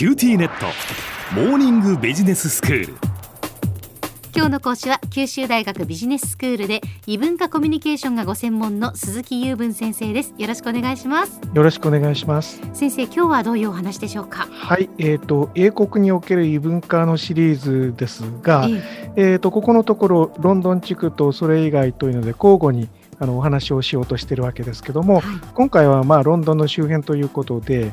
QTnet。モーニングビジネススクール。今日の講師は九州大学ビジネススクールで異文化コミュニケーションがご専門の鈴木雄文先生です。よろしくお願いします。よろしくお願いします。先生今日はどういうお話でしょうか？はいえっ、ー、と英国における異文化のシリーズですがえっ、ー、とここのところロンドン地区とそれ以外というので交互にあのお話をしようとしているわけですけども、はい、今回はまあロンドンの周辺ということで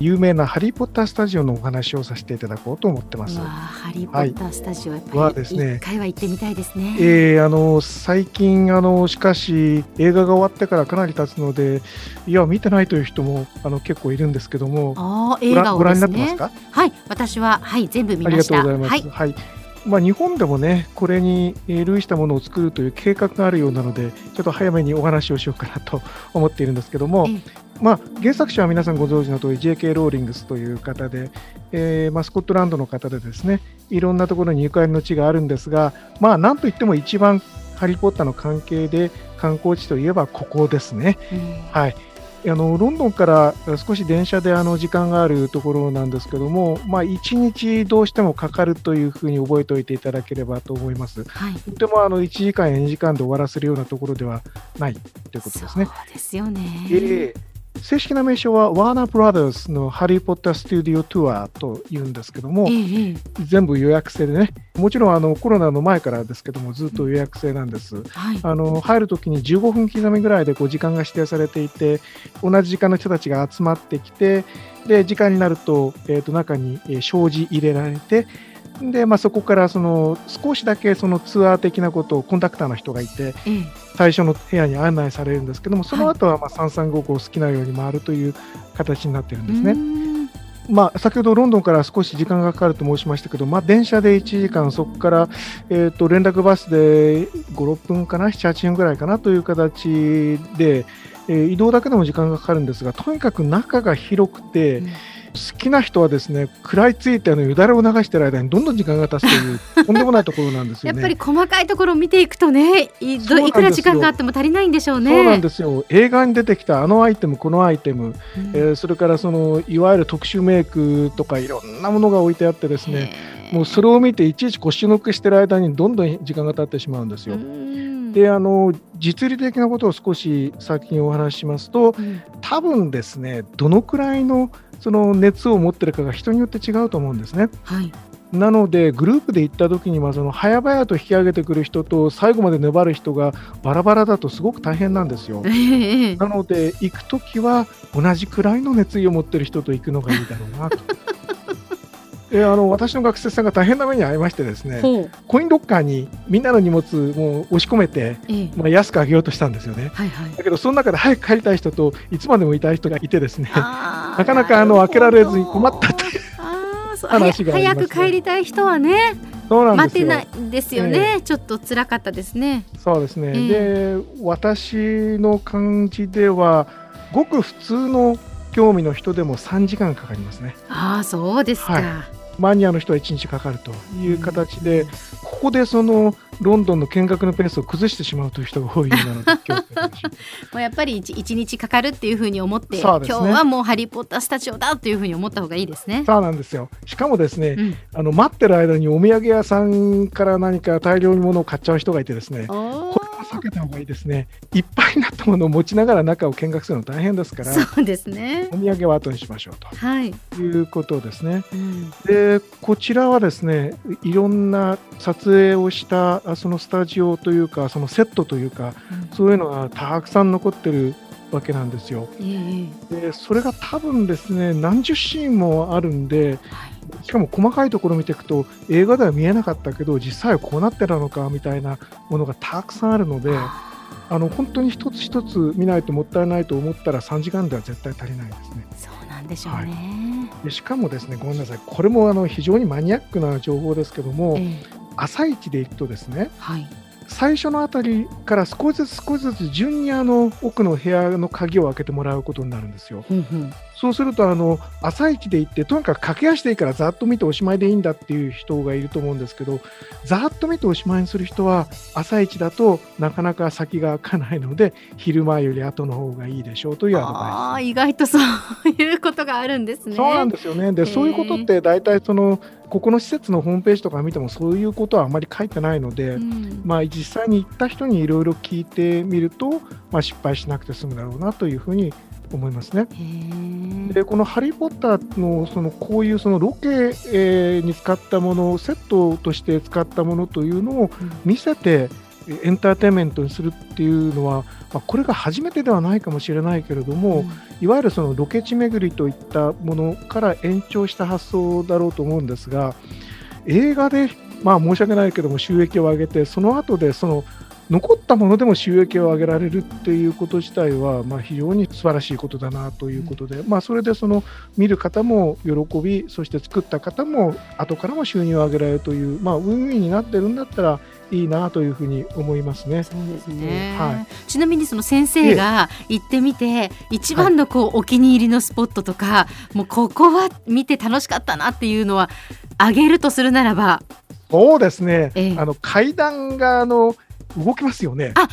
有名なハリー・ポッタースタジオのお話をさせていただこうと思ってます。ハリー・ポッタースタジオ、はい、はですね、一回は行ってみたいですね。えー、あの最近あのしかし映画が終わってからかなり経つので、いや見てないという人もあの結構いるんですけども、あ映画を、ね、ご覧になってますか？はい、私ははい全部見ました。ありがとうございます。はい、はいまあ、日本でもね、これに類したものを作るという計画があるようなので、ちょっと早めにお話をしようかなと思っているんですけども、まあ、原作者は皆さんご存知の通り J.K. ローリングスという方で、えーまあ、スコットランドの方でですねいろんなところにゆかりの地があるんですが、まあ、なんといっても一番ハリー・ポッターの関係で観光地といえばここですね。うん、はいあのロンドンから少し電車であの時間があるところなんですけども、まあ、1日どうしてもかかるというふうに覚えておいていただければと思います。はい、とてもあの1時間や2時間で終わらせるようなところではないということですね。そうですよね、えー正式な名称はワーナーブラザーズのハリー・ポッター・スタジオ・トゥアというんですけども、ええ、全部予約制でね、もちろんあのコロナの前からですけども、ずっと予約制なんです。はい、あの入るときに15分刻みぐらいでこう時間が指定されていて、同じ時間の人たちが集まってきて、で時間になると,、えー、と中に障子入れられて、で、まあ、そこからその少しだけそのツアー的なことをコンダクターの人がいて、最初の部屋に案内されるんですけどもその後はまあ3355を好きなように回るという形になってるんですね。まあ、先ほどロンドンから少し時間がかかると申しましたけど、まあ、電車で1時間、そこから、えー、と連絡バスで5、6分かな、7、8分ぐらいかなという形で、えー、移動だけでも時間がかかるんですが、とにかく中が広くて、うん好きな人はですね食らいついてあのよだれを流している間にどんどん時間が経つという とんでもないところなんですよね。やっぱり細かいところを見ていくとねいいくら時間があっても足りないんでしょうね。そうなんですよ映画に出てきたあのアイテムこのアイテム、うん、えー、それからそのいわゆる特殊メイクとかいろんなものが置いてあってですねもうそれを見ていちいち腰抜けしてる間にどんどん時間が経ってしまうんですよ。であの実利的なことを少し先にお話ししますと、うん、多分ですねどのくらいのその熱を持ってるかが人によって違うと思うんですね。はい。なので、グループで行った時には、その早々と引き上げてくる人と、最後まで粘る人がバラバラだとすごく大変なんですよ。なので、行く時は同じくらいの熱意を持ってる人と行くのがいいだろうなと。であの私の学生さんが大変な目に遭いましてですねコインロッカーにみんなの荷物も押し込めて、まあ、安くあげようとしたんですよね、はいはい、だけどその中で早く帰りたい人といつまでもいたい人がいてですねなかなかあの開けられずに困ったという話が、ね、早く帰りたい人はねそうなん待てないですよね、えー、ちょっと辛かったですね。そうですね、えー、で私の感じではごく普通の興味の人でも3時間かかりますね。ああそうですか、はいマニアの人は1日かかるという形で、ここでそのロンドンの見学のペースを崩してしまうという人が多いようなので もうやっぱり 1, 1日かかるっていうふうに思って、ね、今日はもう「ハリー・ポッタースタジオだ」というふうに思った方がいいですね。そうなんですよ。しかもですね、うん、あの待ってる間にお土産屋さんから何か大量に物を買っちゃう人がいてですねこ避けた方がいいですね。いっぱいになったものを持ちながら中を見学するの大変ですから、そうですね。お土産は後にしましょうと、はい、いうことですね。うん、で、こちらはですね、いろんな撮影をしたそのスタジオというか、そのセットというか、うん、そういうのがたくさん残ってるわけなんですよ。えー、でそれが多分ですね何十シーンもあるんで、はいしかも細かいところを見ていくと映画では見えなかったけど実際はこうなってたのかみたいなものがたくさんあるのであの本当に一つ一つ見ないともったいないと思ったら3時間では絶対足りないですね。そうなんでしょうね、はい、でしかもですねごめんなさい。これもあの非常にマニアックな情報ですけども、えー、朝一で行くとですね、はい、最初のあたりから少しずつ少しずつ順にあの奥の部屋の鍵を開けてもらうことになるんですよ。うんうん、そうするとあの朝一で行ってとにかく駆け足でいいからざっと見ておしまいでいいんだっていう人がいると思うんですけどざっと見ておしまいにする人は朝一だとなかなか先が開かないので昼前より後の方がいいでしょうというアドバイス。あ意外とそういうことがあるんですね。そうなんですよね。でそういうことって大体そのここの施設のホームページとか見てもそういうことはあまり書いてないので、うん、まあ、実際に行った人にいろいろ聞いてみると、まあ、失敗しなくて済むだろうなというふうに思いますね。でこの「ハリー・ポッターの」そのこういうそのロケ、えー、に使ったものセットとして使ったものというのを見せて、エンターテインメントにするっていうのは、まあ、これが初めてではないかもしれないけれども、うん、いわゆるそのロケ地巡りといったものから延長した発想だろうと思うんですが映画で、まあ、申し訳ないけども収益を上げてその後でその残ったものでも収益を上げられるっていうこと自体は、まあ、非常に素晴らしいことだなということで、うん、まあ、それでその見る方も喜びそして作った方も後からも収入を上げられるという、まあ、ウィンウィンになってるんだったらいいなというふうに思いますね。そうですね。はい。ちなみにその先生が行ってみて、一番のこう、お気に入りのスポットとか、もうここは見て楽しかったなっていうのはあげるとするならば。そうですね。あの階段があの動きますよね。あ、はい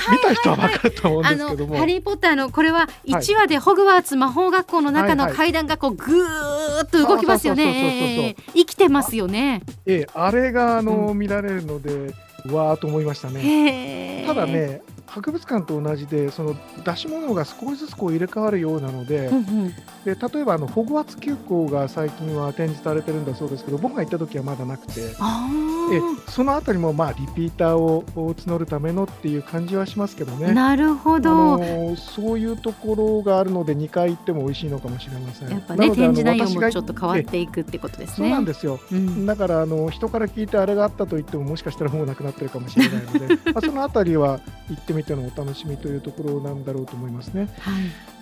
はい、見た人はわかると思うんですけども。ハリーポッターのこれは一話でホグワーツ魔法学校の中の階段がこうぐーっと動きますよね。生きてますよね。ええ、あれがあの、見られるので、わーと思いましたね。ただね、博物館と同じでその出し物が少しずつこう入れ替わるようなのでうんうん、で例えばあのホグワーツ急行が最近は展示されてるんだそうですけど僕が行った時はまだなくてえそのあたりもまあリピーターを募るためのっていう感じはしますけどね。なるほど。そういうところがあるので2回行っても美味しいのかもしれません。やっぱね展示内容もちょっと変わっていくってことですね。そうなんですよ、うん、だからあの人から聞いてあれがあったと言ってももしかしたらもうなくなってるかもしれないので まあそのあたりは行ってみてのお楽しみというところなんだろうと思いますね。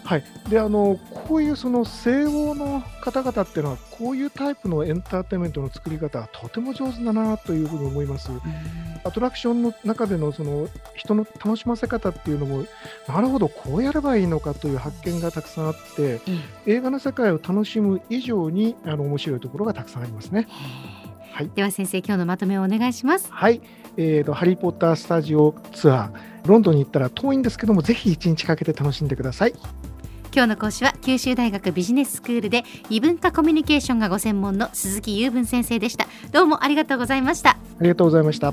はい、はい、であのこういうその西欧の方々っていうのはこういうタイプのエンターテインメントの作り方はとても上手だなというふうに思います。アトラクションの中でのその人の楽しませ方っていうのもなるほどこうやればいいのかという発見がたくさんあって、映画の世界を楽しむ以上にあの面白いところがたくさんありますね。はい、では先生今日のまとめをお願いします。はい、えーと、ハリー・ポッタースタジオツアー。ロンドンに行ったら遠いんですけどもぜひ一日かけて楽しんでください。今日の講師は九州大学ビジネススクールで異文化コミュニケーションがご専門の鈴木雄文先生でした。どうもありがとうございました。ありがとうございました